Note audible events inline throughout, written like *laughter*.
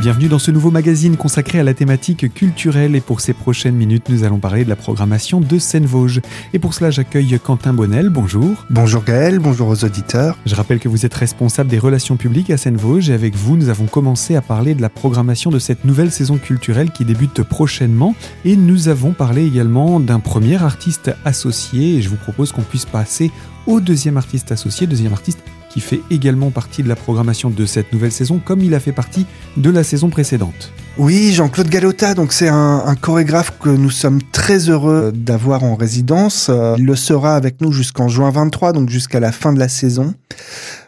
Bienvenue dans ce nouveau magazine consacré à la thématique culturelle et pour ces prochaines minutes nous allons parler de la programmation de Seine-Vosges. Et pour cela j'accueille Quentin Bonnel, bonjour. Bonjour Gaël, bonjour aux auditeurs. Je rappelle que vous êtes responsable des relations publiques à Seine-Vosges et avec vous nous avons commencé à parler de la programmation de cette nouvelle saison culturelle qui débute prochainement et nous avons parlé également d'un premier artiste associé et je vous propose qu'on puisse passer au deuxième artiste associé, deuxième artiste qui fait également partie de la programmation de cette nouvelle saison, comme il a fait partie de la saison précédente. Oui, Jean-Claude Galota, donc c'est un, chorégraphe que nous sommes très heureux d'avoir en résidence. Il le sera avec nous jusqu'en juin 23, donc jusqu'à la fin de la saison.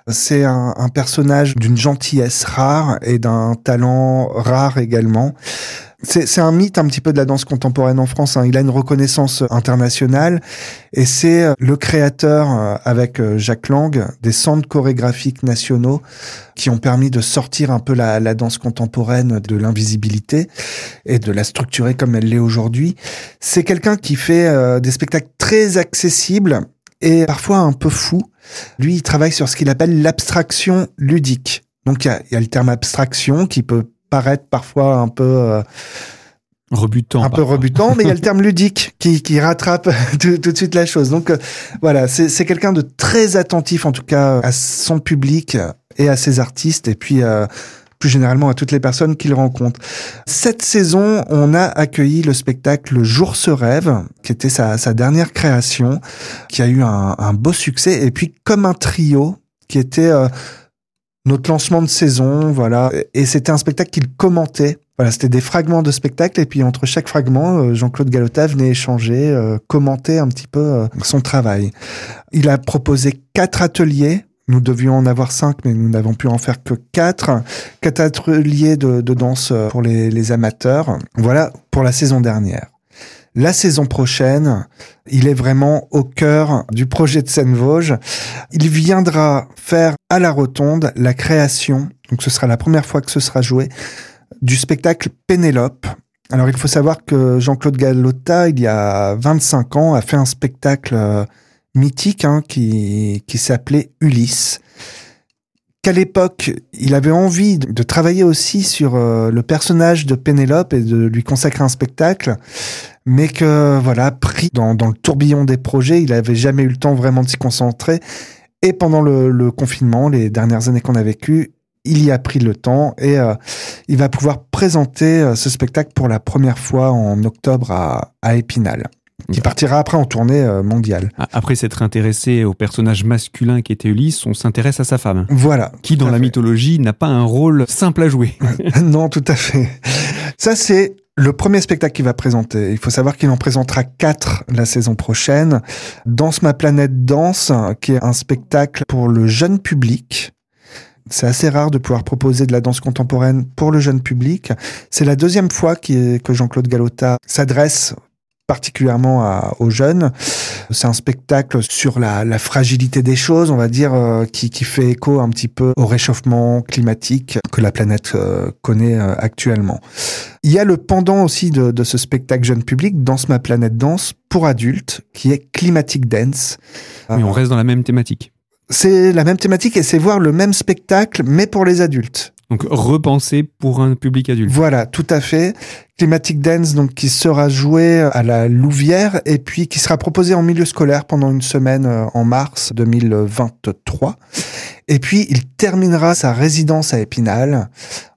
C'est un personnage d'une gentillesse rare et d'un talent rare également. C'est un mythe un petit peu de la danse contemporaine en France. Hein. Il a une reconnaissance internationale et c'est euh, le créateur euh, avec euh, Jacques Lang des centres chorégraphiques nationaux qui ont permis de sortir un peu la, la danse contemporaine de l'invisibilité et de la structurer comme elle l'est aujourd'hui. C'est quelqu'un qui fait des spectacles très accessibles et parfois un peu fous. Lui, il travaille sur ce qu'il appelle l'abstraction ludique. Donc il y a, y a, le terme abstraction qui peut paraître parfois un peu euh, rebutant. Un peu rebutant, mais il y a le *laughs* terme ludique qui, qui rattrape *laughs* tout, tout, de suite la chose. Donc euh, voilà, c'est quelqu'un de très attentif en tout cas à son public et à ses artistes et puis euh, plus généralement à toutes les personnes qu'il rencontre. Cette saison, on a accueilli le spectacle Jour se rêve, qui était sa, sa dernière création, qui a eu un, un, beau succès, et puis comme un trio, qui était notre lancement de saison, voilà. Et c'était un spectacle qu'il commentait. Voilà, c'était des fragments de spectacle et puis entre chaque fragment, euh, Jean-Claude Galota venait échanger, euh, commenter un petit peu euh, son travail. Il a proposé quatre ateliers. Nous devions en avoir cinq, mais nous n'avons pu en faire que quatre. Quatre ateliers de, danse pour les, les amateurs. Voilà pour la saison dernière. La saison prochaine, il est vraiment au cœur du projet de Seine-Vosges. Il viendra faire à la Rotonde la création, donc ce sera la première fois que ce sera joué, du spectacle Pénélope. Alors il faut savoir que Jean-Claude Gallotta, il y a 25 ans, a fait un spectacle euh, mythique hein, qui, qui s'appelait Ulysse qu'à l'époque, il avait envie de travailler aussi sur euh, le personnage de Pénélope et de lui consacrer un spectacle, mais que voilà, pris dans, le tourbillon des projets, il n'avait jamais eu le temps vraiment de s'y concentrer. Et pendant le, confinement, les dernières années qu'on a vécues, il y a pris le temps et euh, il va pouvoir présenter euh, ce spectacle pour la première fois en octobre à Épinal qui partira après en tournée euh, mondiale. Après s'être intéressé au personnage masculin qui était Ulysse, on s'intéresse à sa femme. Voilà. Qui, dans la mythologie, n'a pas un rôle simple à jouer. *laughs* non, tout à fait. Ça, c'est le premier spectacle qu'il va présenter. Il faut savoir qu'il en présentera quatre la saison prochaine. Danse ma planète danse, qui est un spectacle pour le jeune public. C'est assez rare de pouvoir proposer de la danse contemporaine pour le jeune public. C'est la deuxième fois que Jean-Claude Galota s'adresse particulièrement à, aux jeunes. C'est un spectacle sur la, la, fragilité des choses, on va dire, euh, qui, qui, fait écho un petit peu au réchauffement climatique que la planète euh, connaît euh, actuellement. Il y a le pendant aussi de, de, ce spectacle jeune public, Danse ma planète danse, pour adultes, qui est Climatic Dance. Mais on reste dans la même thématique. C'est la même thématique et c'est voir le même spectacle, mais pour les adultes. Donc repensé pour un public adulte. Voilà, tout à fait. Climatic Dance, donc qui sera joué à la Louvière et puis qui sera proposé en milieu scolaire pendant une semaine euh, en mars 2023. Et puis il terminera sa résidence à Épinal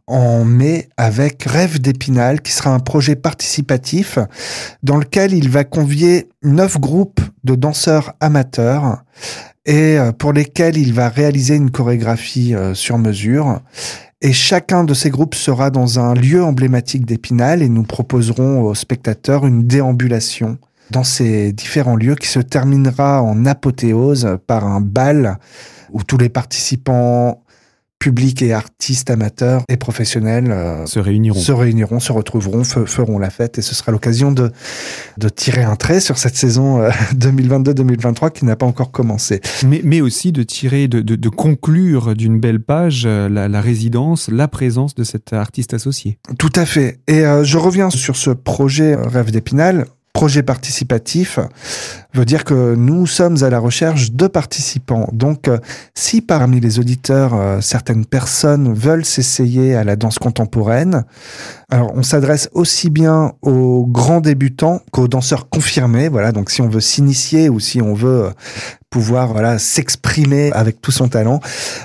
en mai avec Rêve d'Épinal, qui sera un projet participatif dans lequel il va convier neuf groupes de danseurs amateurs et euh, pour lesquels il va réaliser une chorégraphie euh, sur mesure. Et chacun de ces groupes sera dans un lieu emblématique d'Épinal et nous proposerons aux spectateurs une déambulation dans ces différents lieux qui se terminera en apothéose par un bal où tous les participants public et artistes amateurs et professionnels euh, se réuniront, se réuniront, se retrouveront, feront la fête et ce sera l'occasion de, de tirer un trait sur cette saison 2022-2023 euh, *laughs* qui n'a pas encore commencé. Mais, mais aussi de tirer, de, de, de conclure d'une belle page euh, la, la, résidence, la présence de cet artiste associé. Tout à fait. Et euh, je reviens sur ce projet Rêve d'Épinal projet participatif veut dire que nous sommes à la recherche de participants. Donc, euh, si parmi les auditeurs, euh, certaines personnes veulent s'essayer à la danse contemporaine, alors on s'adresse aussi bien aux grands débutants qu'aux danseurs confirmés. Voilà, donc si on veut s'initier ou si on veut pouvoir voilà s'exprimer avec tout son talent.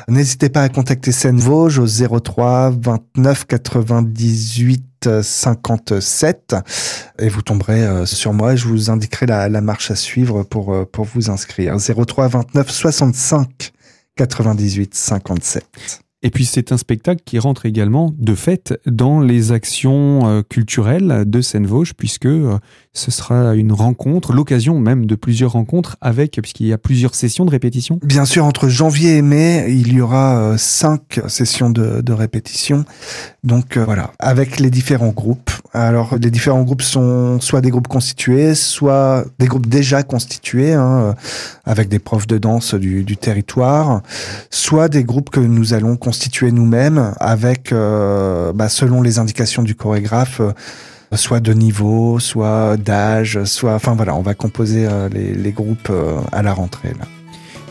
N'hésitez pas à contacter Seine Vosges au 03 29 98 57 et vous tomberez euh, sur moi et je vous indiquerai la, la marche à suivre pour, euh, pour vous inscrire. 03 29 65 98 57. Et puis c'est un spectacle qui rentre également de fait dans les actions euh, culturelles de Seine-Vosges puisque euh, ce sera une rencontre, l'occasion même de plusieurs rencontres avec, puisqu'il y a plusieurs sessions de répétition. Bien sûr, entre janvier et mai, il y aura euh, cinq sessions de, de répétition. Donc voilà, avec les différents groupes. Alors les différents groupes sont soit des groupes constitués, soit des groupes déjà constitués, hein, avec des profs de danse du, du territoire, soit des groupes que nous allons nous-mêmes avec, euh, bah, selon les indications du chorégraphe, euh, soit de niveau, soit d'âge, soit, enfin voilà, on va composer euh, les, groupes à la rentrée.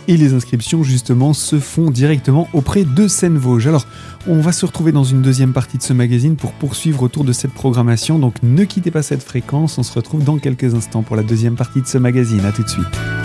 Et les inscriptions justement se font directement auprès de Seine-Vosges. Alors, on va se retrouver dans une deuxième partie de ce magazine pour poursuivre autour de cette programmation. Donc, ne quittez pas cette fréquence. On se retrouve dans quelques instants pour la deuxième partie de ce magazine. À tout de suite.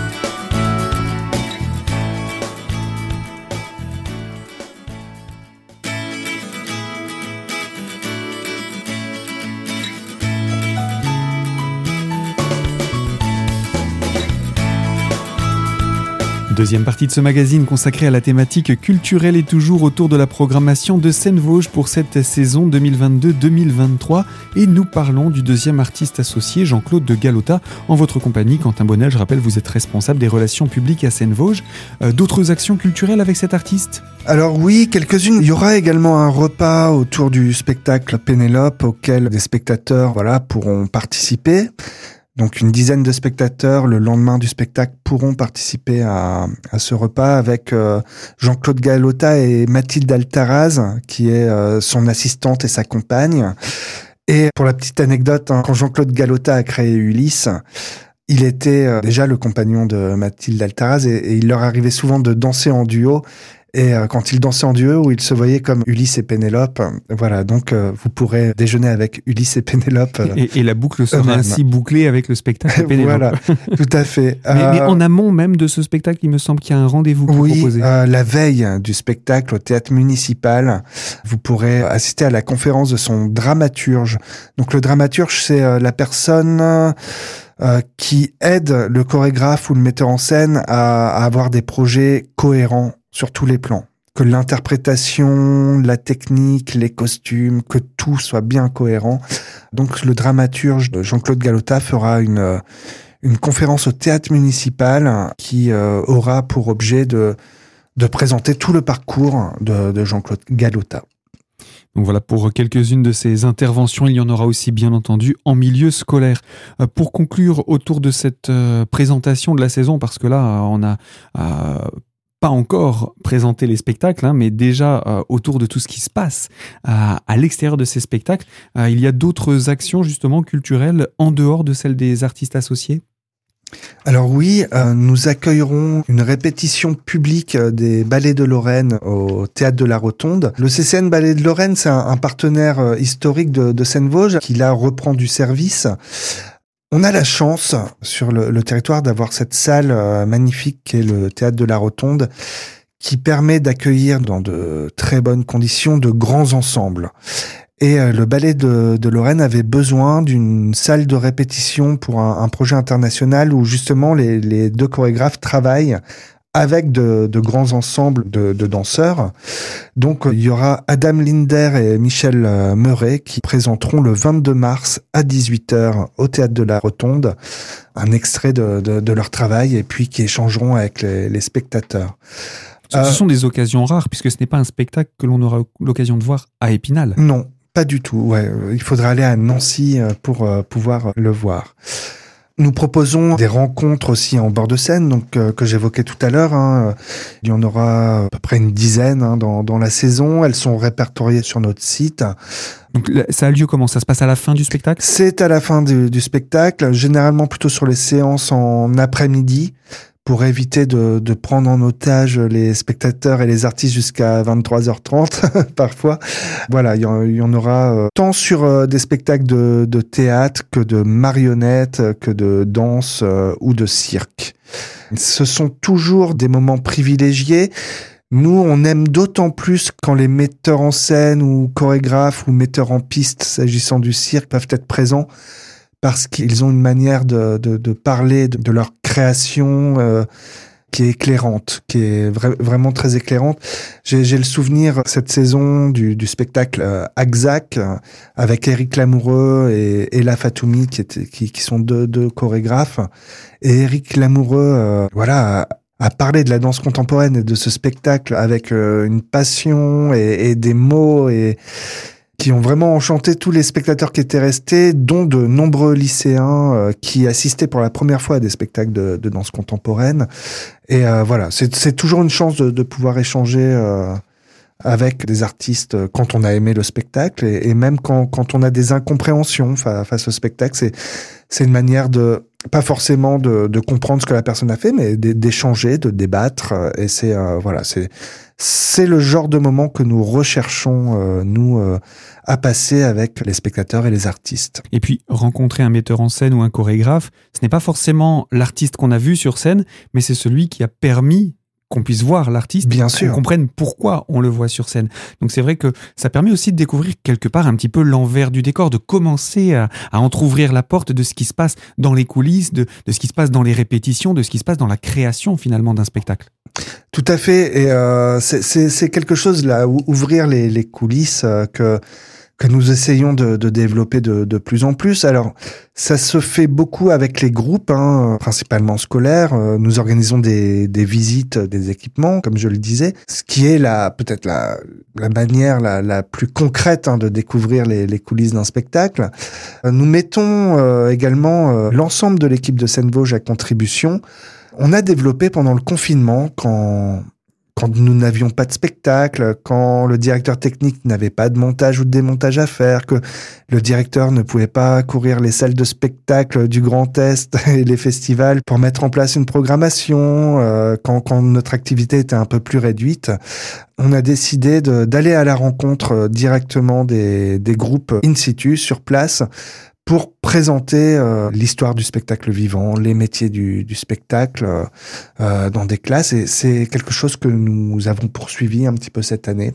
Deuxième partie de ce magazine consacrée à la thématique culturelle et toujours autour de la programmation de Seine-Vosges pour cette saison 2022-2023 et nous parlons du deuxième artiste associé Jean-Claude de Galota en votre compagnie. Quentin Bonnel, je rappelle, vous êtes responsable des relations publiques à Seine-Vosges. Euh, D'autres actions culturelles avec cet artiste? Alors oui, quelques-unes. Il y aura également un repas autour du spectacle Pénélope auquel des spectateurs voilà, pourront participer. Donc une dizaine de spectateurs le lendemain du spectacle pourront participer à, ce repas avec euh, Jean-Claude Galota et Mathilde Altaraz, qui est euh, son assistante et sa compagne. Et pour la petite anecdote, hein, quand Jean-Claude Galota a créé Ulysse, il était euh, déjà le compagnon de Mathilde Altaraz et, il leur arrivait souvent de danser en duo. Et euh, quand ils dansaient en duo, où ils se voyaient comme Ulysse et Pénélope, voilà, donc euh, vous pourrez déjeuner avec Ulysse et Pénélope. Euh, et, et, la boucle sera ainsi bouclée avec le spectacle Pénélope. voilà, *laughs* tout à fait. mais, mais, en amont même de ce spectacle, il me semble qu'il y a un rendez-vous oui, proposé. la veille du spectacle au théâtre municipal, vous pourrez assister à la conférence de son dramaturge. Donc le dramaturge, c'est la personne... Euh, qui aide le chorégraphe ou le metteur en scène à, à avoir des projets cohérents sur tous les plans. Que l'interprétation, la technique, les costumes, que tout soit bien cohérent. Donc le dramaturge Jean-Claude Galota fera une, une conférence au théâtre municipal qui euh, aura pour objet de, de présenter tout le parcours de, de Jean-Claude Galota. Donc voilà pour quelques-unes de ces interventions. Il y en aura aussi bien entendu en milieu scolaire. Euh, pour conclure autour de cette euh, présentation de la saison, parce que là on a pas encore présenté les spectacles, hein, mais déjà euh, autour de tout ce qui se passe à l'extérieur de ces spectacles, euh, il y a d'autres actions justement culturelles en dehors de celles des artistes associés? Alors oui, euh, nous accueillerons une répétition publique des ballets de Lorraine au théâtre de la Rotonde. Le CCN Ballet de Lorraine, c'est un, partenaire historique de, de Seine-Vosges qui là reprend du service. On a la chance sur le, territoire d'avoir cette salle euh, magnifique qui est le théâtre de la Rotonde qui permet d'accueillir dans de très bonnes conditions de grands ensembles. Et euh, le ballet de, Lorraine avait besoin d'une salle de répétition pour un, projet international où justement les deux chorégraphes travaillent avec de, de grands ensembles de, de, danseurs. Donc il y aura Adam Linder et Michel euh, Meuret qui présenteront le 22 mars à 18h au Théâtre de la Rotonde un extrait de, de leur travail et puis qui échangeront avec les, les spectateurs. Ce euh, sont des occasions rares puisque ce n'est pas un spectacle que l'on aura l'occasion de voir à Épinal. Non, pas du tout. Ouais, il faudra aller à Nancy pour pouvoir le voir. Nous proposons des rencontres aussi en bord de scène, donc euh, que j'évoquais tout à l'heure. Hein. Il y en aura à peu près une dizaine hein, dans, dans la saison. Elles sont répertoriées sur notre site. Donc ça a lieu comment? Ça se passe à la fin du spectacle? C'est à la fin du, du, spectacle, généralement plutôt sur les séances en après-midi pour éviter de, de, prendre en otage les spectateurs et les artistes jusqu'à 23h30 *laughs* parfois. Voilà, il y, en, aura euh, tant sur euh, des spectacles de, de, théâtre que de marionnettes, que de danse euh, ou de cirque. Ce sont toujours des moments privilégiés. Nous, on aime d'autant plus quand les metteurs en scène ou chorégraphes ou metteurs en piste, s'agissant du cirque, peuvent être présents parce qu'ils ont une manière de, de, de parler de, leur création euh, qui est éclairante, qui est vraiment très éclairante. J'ai le souvenir cette saison du, du spectacle euh, Axac euh, avec Eric Lamoureux et Ella Fatoumi qui, étaient, qui, qui sont deux, deux, chorégraphes. Et Eric Lamoureux, euh, voilà, a parlé de la danse contemporaine et de ce spectacle avec euh, une passion et, et des mots et qui ont vraiment enchanté tous les spectateurs qui étaient restés, dont de nombreux lycéens euh, qui assistaient pour la première fois à des spectacles de, de danse contemporaine. Et euh, voilà, c'est toujours une chance de, de pouvoir échanger euh, avec des artistes quand on a aimé le spectacle et, et même quand, quand, on a des incompréhensions face au spectacle. C'est une manière de pas forcément de, de, comprendre ce que la personne a fait, mais d'échanger, de débattre. Et c'est voilà, c'est c'est le genre de moment que nous recherchons, euh, nous, euh, à passer avec les spectateurs et les artistes. Et puis, rencontrer un metteur en scène ou un chorégraphe, ce n'est pas forcément l'artiste qu'on a vu sur scène, mais c'est celui qui a permis qu'on puisse voir l'artiste, bien sûr, qu'on comprenne pourquoi on le voit sur scène. Donc c'est vrai que ça permet aussi de découvrir quelque part un petit peu l'envers du décor, de commencer à, à entrouvrir la porte de ce qui se passe dans les coulisses, de, de, ce qui se passe dans les répétitions, de ce qui se passe dans la création finalement d'un spectacle. Tout à fait, et euh, c'est quelque chose là, ouvrir les, les coulisses euh, que que nous essayons de, de développer de, de, plus en plus. Alors, ça se fait beaucoup avec les groupes, hein, principalement scolaires. Euh, nous organisons des, des, visites des équipements, comme je le disais, ce qui est la peut-être la, la manière la, la plus concrète hein, de découvrir les, les coulisses d'un spectacle. Euh, nous mettons euh, également l'ensemble de l'équipe de Seine Vosges à contribution. On a développé pendant le confinement, quand quand nous n'avions pas de spectacle, quand le directeur technique n'avait pas de montage ou de démontage à faire, que le directeur ne pouvait pas courir les salles de spectacle du Grand Est *laughs* et les festivals pour mettre en place une programmation, euh, quand, quand, notre activité était un peu plus réduite, on a décidé d'aller à la rencontre euh, directement des, des groupes in situ, sur place, pour présenter euh, l'histoire du spectacle vivant, les métiers du, du spectacle euh, euh, dans des classes. Et c'est quelque chose que nous avons poursuivi un petit peu cette année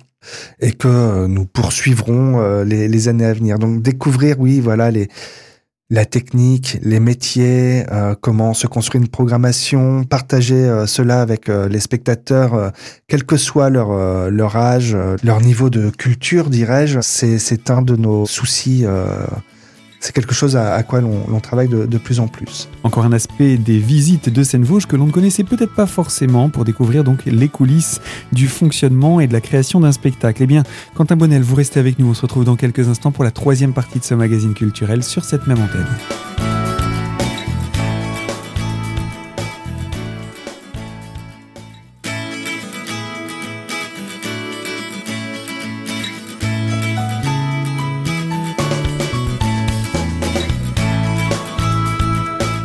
et que nous poursuivrons euh, les, les, années à venir. Donc découvrir, oui, voilà, les, la technique, les métiers, euh, comment se construit une programmation, partager cela avec les spectateurs, quel que soit leur, leur âge, leur niveau de culture, dirais-je. C'est un de nos soucis c'est quelque chose à, quoi l'on travaille de, de, plus en plus. Encore un aspect des visites de Seine-Vosges que l'on ne connaissait peut-être pas forcément pour découvrir donc les coulisses du fonctionnement et de la création d'un spectacle. Eh bien, Quentin Bonnel, vous restez avec nous. On se retrouve dans quelques instants pour la troisième partie de ce magazine culturel sur cette même antenne.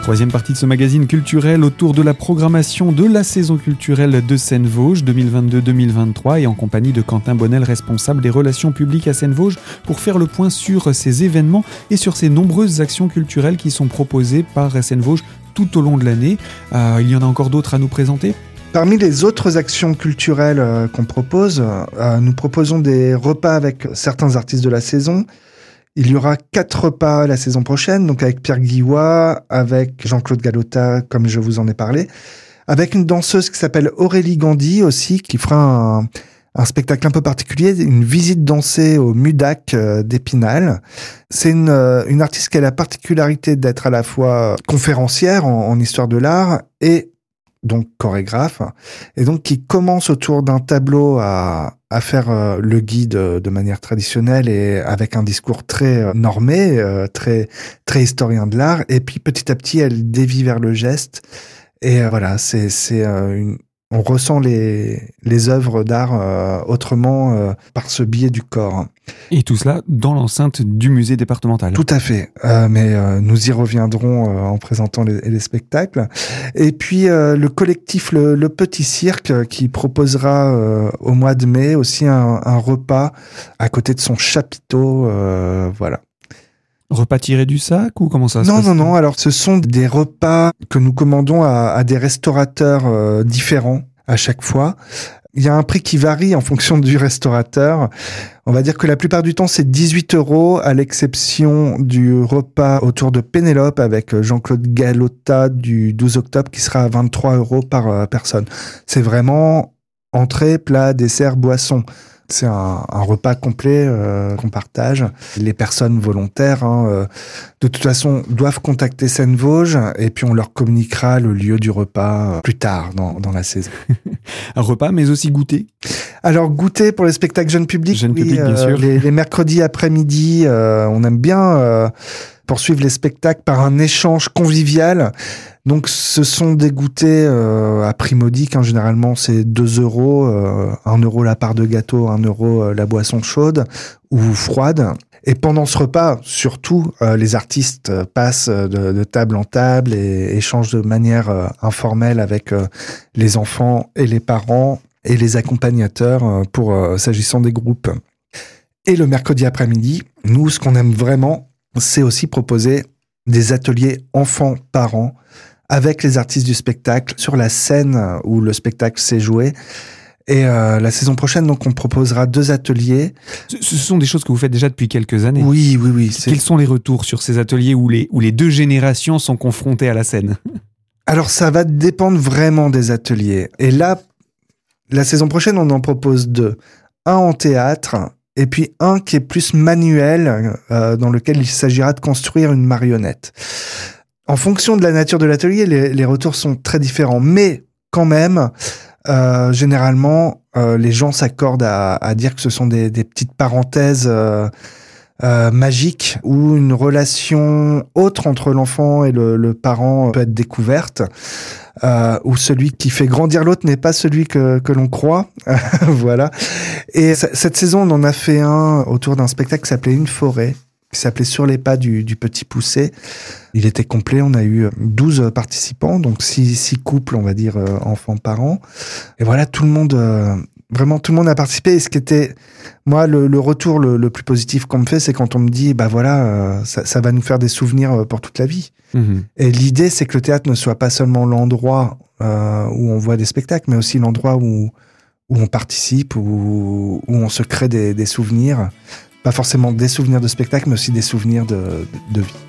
Troisième partie de ce magazine culturel autour de la programmation de la saison culturelle de Seine-Vosges 2022-2023 et en compagnie de Quentin Bonnel, responsable des relations publiques à Seine-Vosges, pour faire le point sur ces événements et sur ces nombreuses actions culturelles qui sont proposées par Seine-Vosges tout au long de l'année. Euh, il y en a encore d'autres à nous présenter? Parmi les autres actions culturelles euh, qu'on propose, euh, nous proposons des repas avec certains artistes de la saison, il y aura quatre repas la saison prochaine, donc avec Pierre Guillois, avec Jean-Claude Galota, comme je vous en ai parlé, avec une danseuse qui s'appelle Aurélie Gandhi aussi, qui fera un, spectacle un peu particulier, une visite dansée au Mudac euh, d'Épinal. C'est une, euh, une, artiste qui a la particularité d'être à la fois conférencière en, en histoire de l'art et donc chorégraphe, et donc qui commence autour d'un tableau à, à faire euh, le guide de manière traditionnelle et avec un discours très euh, normé, euh, très très historien de l'art, et puis petit à petit elle dévie vers le geste. Et voilà, c'est c'est une, on ressent les, les œuvres d'art euh, autrement euh, par ce biais du corps. Et tout cela dans l'enceinte du musée départemental. Tout à fait, euh, mais nous y reviendrons en présentant les, les, spectacles. Et puis le collectif le, le, Petit Cirque qui proposera au mois de mai aussi un, un, repas à côté de son chapiteau. voilà. Repas tirés du sac ou comment ça se non, passe Non, non, non. Alors, ce sont des repas que nous commandons à, à des restaurateurs euh, différents à chaque fois. Il y a un prix qui varie en fonction du restaurateur. On va dire que la plupart du temps, c'est 18 euros, à l'exception du repas autour de Pénélope avec Jean-Claude Galotta du 12 octobre qui sera à 23 euros par euh, personne. C'est vraiment entrée, plat, dessert, boisson. C'est un, repas complet euh, qu'on partage. Les personnes volontaires, hein, euh, de toute façon, doivent contacter Seine Vosges et puis on leur communiquera le lieu du repas euh, plus tard dans, la saison. *laughs* un repas, mais aussi goûter Alors goûter pour les spectacles jeunes publics, jeunes publics bien sûr. Les, les mercredis après-midi, on aime bien poursuivre les spectacles par un échange convivial. Donc ce sont des goûters euh, à prix modique, hein. généralement c'est 2 euros, euh, 1 euro la part de gâteau, 1 euro euh, la boisson chaude ou froide. Et pendant ce repas, surtout, euh, les artistes passent de, table en table et échangent de manière informelle avec les enfants et les parents et les accompagnateurs pour s'agissant des groupes. Et le mercredi après-midi, nous, ce qu'on aime vraiment, c'est aussi proposer des ateliers enfants-parents avec les artistes du spectacle sur la scène où le spectacle s'est joué. Et euh, la saison prochaine, donc, on proposera deux ateliers. Ce, sont des choses que vous faites déjà depuis quelques années. Oui, oui, oui. Quels sont les retours sur ces ateliers où les, où les deux générations sont confrontées à la scène? Alors, ça va dépendre vraiment des ateliers. Et là, la saison prochaine, on en propose deux. Un en théâtre et puis un qui est plus manuel, euh, dans lequel il s'agira de construire une marionnette. En fonction de la nature de l'atelier, les, retours sont très différents, mais quand même, euh, généralement, euh, les gens s'accordent à, dire que ce sont des, petites parenthèses magiques où une relation autre entre l'enfant et le, le, parent peut être découverte euh, où celui qui fait grandir l'autre n'est pas celui que, que l'on croit. *laughs* voilà. Et cette saison, on en a fait un autour d'un spectacle qui s'appelait Une forêt, qui s'appelait Sur les pas du, du petit poussé. Il était complet, on a eu 12 participants, donc six, six couples, on va dire, euh, enfants-parents. Et voilà, tout le monde euh, vraiment tout le monde a participé. Et ce qui était, moi, le, le retour le, le, plus positif qu'on me fait, c'est quand on me dit, bah voilà, euh, ça, ça, va nous faire des souvenirs euh, pour toute la vie. Mhm. Et l'idée, c'est que le théâtre ne soit pas seulement l'endroit euh, où on voit des spectacles, mais aussi l'endroit où, où on participe, où, où on se crée des, des, souvenirs. Pas forcément des souvenirs de spectacle, mais aussi des souvenirs de, de vie.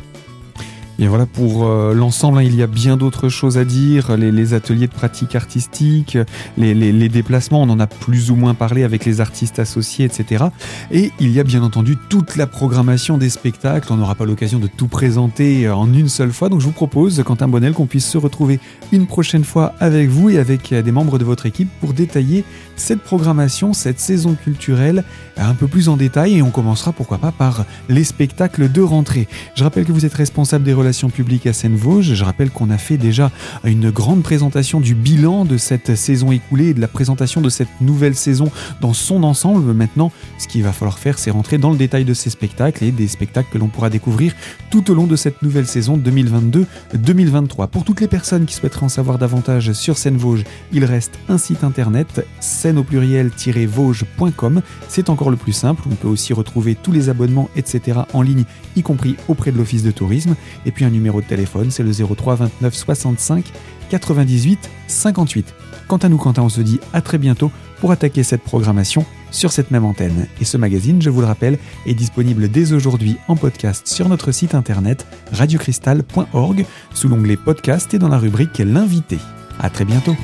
Et voilà, pour euh, l'ensemble, hein, il y a bien d'autres choses à dire. Les, ateliers de pratique artistique, les, les, déplacements, on en a plus ou moins parlé avec les artistes associés, etc. Et il y a bien entendu toute la programmation des spectacles. On n'aura pas l'occasion de tout présenter euh, en une seule fois. Donc je vous propose, Quentin Bonnel, qu'on puisse se retrouver une prochaine fois avec vous et avec euh, des membres de votre équipe pour détailler cette programmation, cette saison culturelle un peu plus en détail. Et on commencera, pourquoi pas, par les spectacles de rentrée. Je rappelle que vous êtes responsable des relations publiques à Seine-Vosges. Je rappelle qu'on a fait déjà une grande présentation du bilan de cette saison écoulée et de la présentation de cette nouvelle saison dans son ensemble. Maintenant, ce qu'il va falloir faire, c'est rentrer dans le détail de ces spectacles et des spectacles que l'on pourra découvrir tout au long de cette nouvelle saison 2022-2023. Pour toutes les personnes qui souhaiteraient en savoir davantage sur Seine-Vosges, il reste un site internet scène au pluriel-vosges.com. C'est encore le plus simple. On peut aussi retrouver tous les abonnements, etc. en ligne, y compris auprès de l'Office de tourisme. Et puis un numéro de téléphone, c'est le 03 29 65 98 58. Quant à nous, Quentin, on se dit à très bientôt pour attaquer cette programmation sur cette même antenne. Et ce magazine, je vous le rappelle, est disponible dès aujourd'hui en podcast sur notre site internet radiocristal.org sous l'onglet podcast et dans la rubrique L'invité. À très bientôt.